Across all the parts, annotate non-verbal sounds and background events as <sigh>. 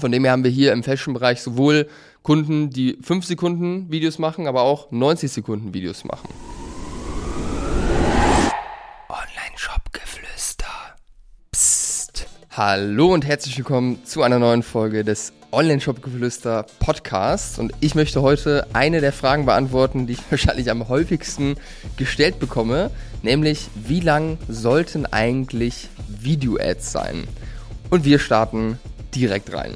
Von dem her haben wir hier im Fashion-Bereich sowohl Kunden, die 5 Sekunden Videos machen, aber auch 90 Sekunden Videos machen. Online-Shop-Geflüster. Psst. Hallo und herzlich willkommen zu einer neuen Folge des Online-Shop-Geflüster Podcasts. Und ich möchte heute eine der Fragen beantworten, die ich <laughs> wahrscheinlich am häufigsten gestellt bekomme, nämlich wie lang sollten eigentlich Video-Ads sein? Und wir starten direkt rein.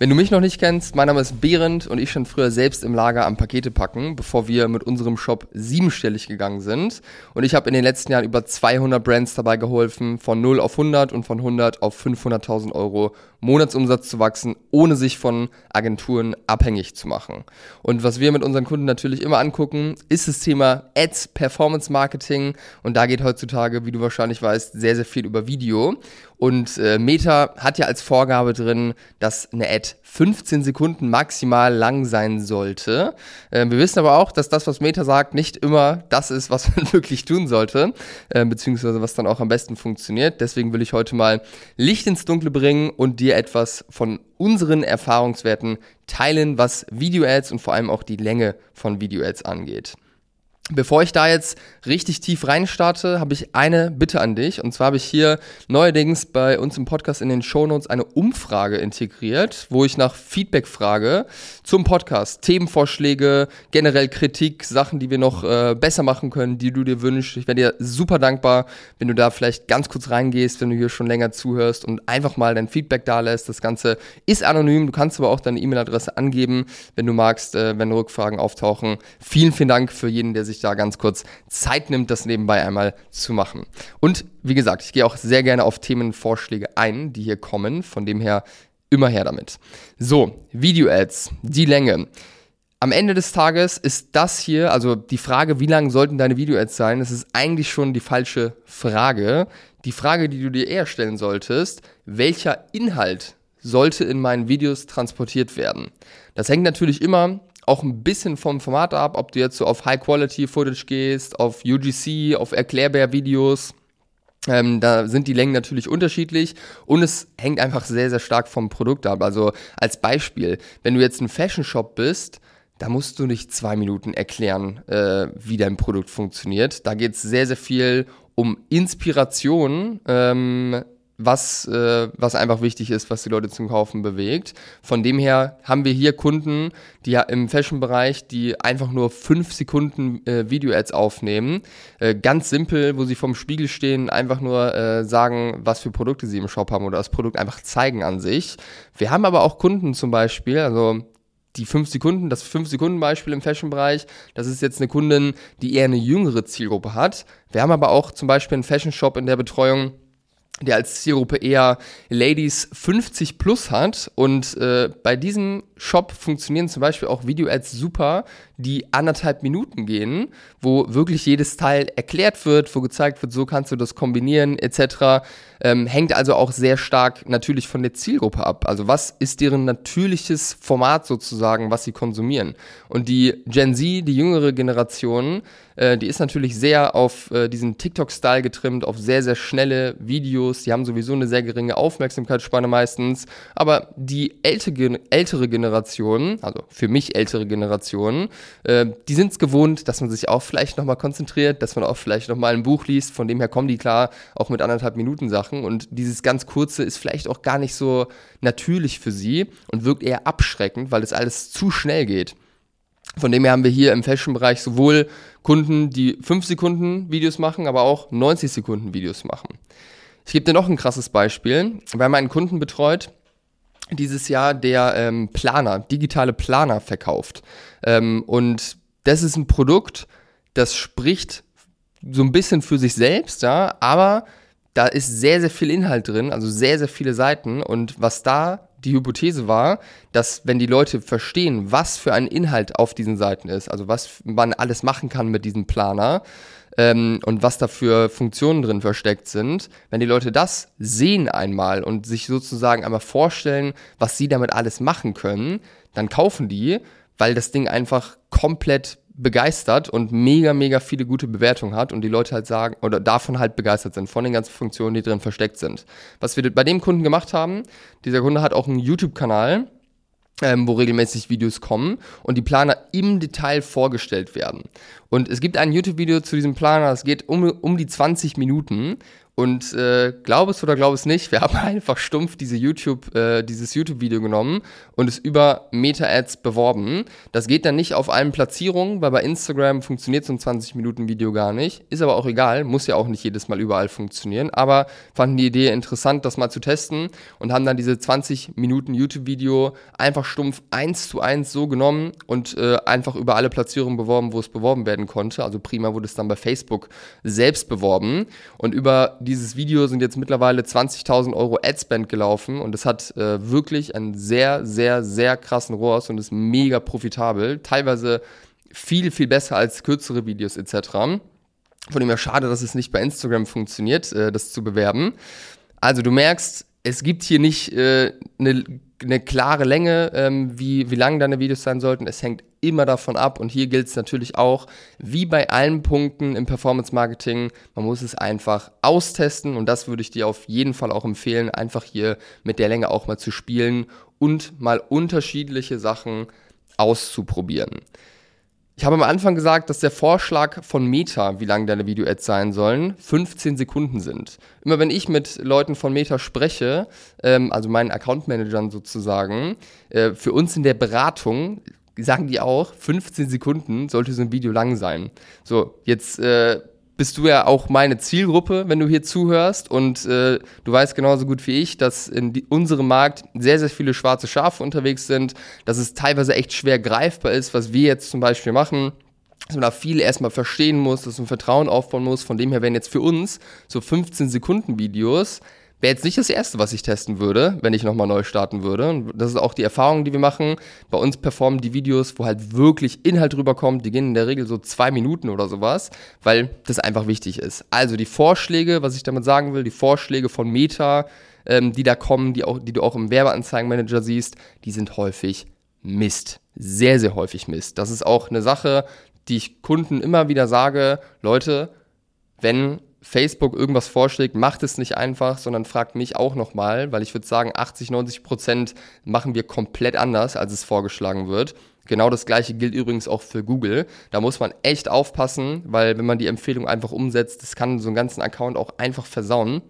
Wenn du mich noch nicht kennst, mein Name ist Behrend und ich stand früher selbst im Lager am Pakete packen, bevor wir mit unserem Shop siebenstellig gegangen sind. Und ich habe in den letzten Jahren über 200 Brands dabei geholfen, von 0 auf 100 und von 100 auf 500.000 Euro Monatsumsatz zu wachsen, ohne sich von Agenturen abhängig zu machen. Und was wir mit unseren Kunden natürlich immer angucken, ist das Thema Ads, Performance Marketing. Und da geht heutzutage, wie du wahrscheinlich weißt, sehr, sehr viel über Video. Und äh, Meta hat ja als Vorgabe drin, dass eine Ad 15 Sekunden maximal lang sein sollte. Äh, wir wissen aber auch, dass das, was Meta sagt, nicht immer das ist, was <laughs> man wirklich tun sollte, äh, beziehungsweise was dann auch am besten funktioniert. Deswegen will ich heute mal Licht ins Dunkle bringen und dir etwas von unseren Erfahrungswerten teilen, was Video-Ads und vor allem auch die Länge von Video-Ads angeht. Bevor ich da jetzt richtig tief reinstarte, habe ich eine Bitte an dich. Und zwar habe ich hier neuerdings bei uns im Podcast in den Shownotes eine Umfrage integriert, wo ich nach Feedback frage zum Podcast. Themenvorschläge, generell Kritik, Sachen, die wir noch äh, besser machen können, die du dir wünschst. Ich wäre dir super dankbar, wenn du da vielleicht ganz kurz reingehst, wenn du hier schon länger zuhörst und einfach mal dein Feedback da lässt. Das Ganze ist anonym. Du kannst aber auch deine E-Mail-Adresse angeben, wenn du magst, äh, wenn Rückfragen auftauchen. Vielen, vielen Dank für jeden, der sich sich da ganz kurz Zeit nimmt, das nebenbei einmal zu machen. Und wie gesagt, ich gehe auch sehr gerne auf Themenvorschläge ein, die hier kommen. Von dem her immer her damit. So, Video-Ads, die Länge. Am Ende des Tages ist das hier, also die Frage, wie lang sollten deine Video-Ads sein, das ist eigentlich schon die falsche Frage. Die Frage, die du dir eher stellen solltest, welcher Inhalt sollte in meinen Videos transportiert werden? Das hängt natürlich immer auch ein bisschen vom Format ab, ob du jetzt so auf High-Quality-Footage gehst, auf UGC, auf Erklärbär-Videos. Ähm, da sind die Längen natürlich unterschiedlich und es hängt einfach sehr, sehr stark vom Produkt ab. Also als Beispiel, wenn du jetzt ein Fashion-Shop bist, da musst du nicht zwei Minuten erklären, äh, wie dein Produkt funktioniert. Da geht es sehr, sehr viel um Inspiration, ähm, was, äh, was einfach wichtig ist, was die Leute zum Kaufen bewegt. Von dem her haben wir hier Kunden, die im Fashion-Bereich, die einfach nur fünf Sekunden äh, Video-Ads aufnehmen. Äh, ganz simpel, wo sie vorm Spiegel stehen, einfach nur äh, sagen, was für Produkte sie im Shop haben oder das Produkt einfach zeigen an sich. Wir haben aber auch Kunden zum Beispiel, also die 5 Sekunden, das 5 Sekunden Beispiel im Fashion-Bereich, das ist jetzt eine Kundin, die eher eine jüngere Zielgruppe hat. Wir haben aber auch zum Beispiel einen Fashion-Shop in der Betreuung, der als Zielgruppe eher Ladies 50 plus hat. Und äh, bei diesem Shop funktionieren zum Beispiel auch Video-Ads super, die anderthalb Minuten gehen, wo wirklich jedes Teil erklärt wird, wo gezeigt wird, so kannst du das kombinieren etc. Ähm, hängt also auch sehr stark natürlich von der Zielgruppe ab. Also was ist deren natürliches Format sozusagen, was sie konsumieren? Und die Gen Z, die jüngere Generation, äh, die ist natürlich sehr auf äh, diesen TikTok-Style getrimmt, auf sehr, sehr schnelle Videos. Die haben sowieso eine sehr geringe Aufmerksamkeitsspanne meistens. Aber die ältere, ältere Generation, also für mich ältere Generation, äh, die sind es gewohnt, dass man sich auch vielleicht nochmal konzentriert, dass man auch vielleicht nochmal ein Buch liest. Von dem her kommen die klar auch mit anderthalb Minuten Sachen. Und dieses ganz kurze ist vielleicht auch gar nicht so natürlich für sie und wirkt eher abschreckend, weil es alles zu schnell geht. Von dem her haben wir hier im Fashion-Bereich sowohl Kunden, die 5 Sekunden Videos machen, aber auch 90 Sekunden Videos machen. Ich gebe dir noch ein krasses Beispiel. Wir haben einen Kunden betreut, dieses Jahr, der ähm, Planer, digitale Planer verkauft. Ähm, und das ist ein Produkt, das spricht so ein bisschen für sich selbst, ja, aber da ist sehr, sehr viel Inhalt drin, also sehr, sehr viele Seiten. Und was da die Hypothese war, dass wenn die Leute verstehen, was für ein Inhalt auf diesen Seiten ist, also was man alles machen kann mit diesem Planer ähm, und was da für Funktionen drin versteckt sind, wenn die Leute das sehen einmal und sich sozusagen einmal vorstellen, was sie damit alles machen können, dann kaufen die, weil das Ding einfach komplett begeistert und mega, mega viele gute Bewertungen hat und die Leute halt sagen oder davon halt begeistert sind, von den ganzen Funktionen, die drin versteckt sind. Was wir bei dem Kunden gemacht haben, dieser Kunde hat auch einen YouTube-Kanal, ähm, wo regelmäßig Videos kommen und die Planer im Detail vorgestellt werden. Und es gibt ein YouTube-Video zu diesem Planer, es geht um, um die 20 Minuten und äh, glaub es oder glaub es nicht, wir <laughs> haben einfach stumpf diese YouTube, äh, dieses YouTube-Video genommen und es über Meta-Ads beworben. Das geht dann nicht auf allen Platzierungen, weil bei Instagram funktioniert so ein 20-Minuten-Video gar nicht. Ist aber auch egal, muss ja auch nicht jedes Mal überall funktionieren. Aber fanden die Idee interessant, das mal zu testen und haben dann diese 20 Minuten YouTube-Video einfach stumpf eins zu eins so genommen und äh, einfach über alle Platzierungen beworben, wo es beworben werden konnte. Also prima wurde es dann bei Facebook selbst beworben und über dieses Video sind jetzt mittlerweile 20.000 Euro Adspend gelaufen und es hat äh, wirklich einen sehr, sehr, sehr krassen ROAS und ist mega profitabel. Teilweise viel, viel besser als kürzere Videos etc. Von dem her schade, dass es nicht bei Instagram funktioniert, äh, das zu bewerben. Also du merkst, es gibt hier nicht äh, eine eine klare Länge, ähm, wie, wie lang deine Videos sein sollten. Es hängt immer davon ab. Und hier gilt es natürlich auch, wie bei allen Punkten im Performance Marketing, man muss es einfach austesten. Und das würde ich dir auf jeden Fall auch empfehlen, einfach hier mit der Länge auch mal zu spielen und mal unterschiedliche Sachen auszuprobieren. Ich habe am Anfang gesagt, dass der Vorschlag von Meta, wie lang deine Video-Ads sein sollen, 15 Sekunden sind. Immer wenn ich mit Leuten von Meta spreche, ähm, also meinen Account-Managern sozusagen, äh, für uns in der Beratung sagen die auch, 15 Sekunden sollte so ein Video lang sein. So, jetzt äh, bist du ja auch meine Zielgruppe, wenn du hier zuhörst. Und äh, du weißt genauso gut wie ich, dass in die, unserem Markt sehr, sehr viele schwarze Schafe unterwegs sind, dass es teilweise echt schwer greifbar ist, was wir jetzt zum Beispiel machen dass man da viel erstmal verstehen muss, dass man Vertrauen aufbauen muss. Von dem her wären jetzt für uns so 15 Sekunden Videos Wäre jetzt nicht das Erste, was ich testen würde, wenn ich nochmal neu starten würde. Das ist auch die Erfahrung, die wir machen. Bei uns performen die Videos, wo halt wirklich Inhalt rüberkommt, die gehen in der Regel so zwei Minuten oder sowas, weil das einfach wichtig ist. Also die Vorschläge, was ich damit sagen will, die Vorschläge von Meta, ähm, die da kommen, die, auch, die du auch im Werbeanzeigenmanager siehst, die sind häufig Mist. Sehr, sehr häufig Mist. Das ist auch eine Sache, die ich Kunden immer wieder sage, Leute, wenn Facebook irgendwas vorschlägt, macht es nicht einfach, sondern fragt mich auch nochmal, weil ich würde sagen, 80, 90 Prozent machen wir komplett anders, als es vorgeschlagen wird. Genau das gleiche gilt übrigens auch für Google. Da muss man echt aufpassen, weil wenn man die Empfehlung einfach umsetzt, das kann so einen ganzen Account auch einfach versauen.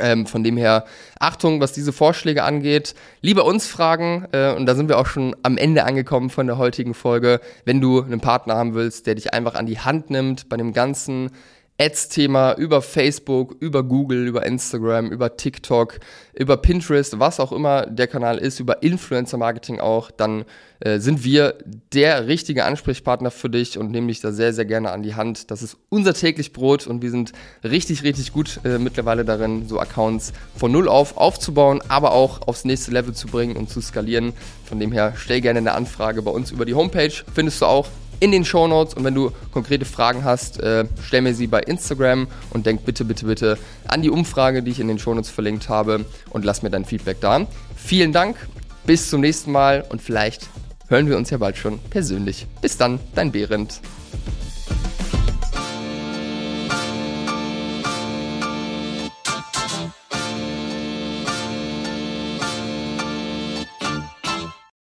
Ähm, von dem her, Achtung, was diese Vorschläge angeht, lieber uns fragen, äh, und da sind wir auch schon am Ende angekommen von der heutigen Folge, wenn du einen Partner haben willst, der dich einfach an die Hand nimmt bei dem ganzen Ads-Thema über Facebook, über Google, über Instagram, über TikTok, über Pinterest, was auch immer der Kanal ist, über Influencer-Marketing auch, dann äh, sind wir der richtige Ansprechpartner für dich und nehmen dich da sehr, sehr gerne an die Hand. Das ist unser täglich Brot und wir sind richtig, richtig gut äh, mittlerweile darin, so Accounts von null auf aufzubauen, aber auch aufs nächste Level zu bringen und zu skalieren. Von dem her stell gerne eine Anfrage bei uns über die Homepage, findest du auch in den Show Notes. Und wenn du konkrete Fragen hast, äh, stell mir sie bei Instagram und denk bitte, bitte, bitte an die Umfrage, die ich in den Show Notes verlinkt habe und lass mir dein Feedback da. Vielen Dank, bis zum nächsten Mal und vielleicht hören wir uns ja bald schon persönlich. Bis dann, dein Behrend.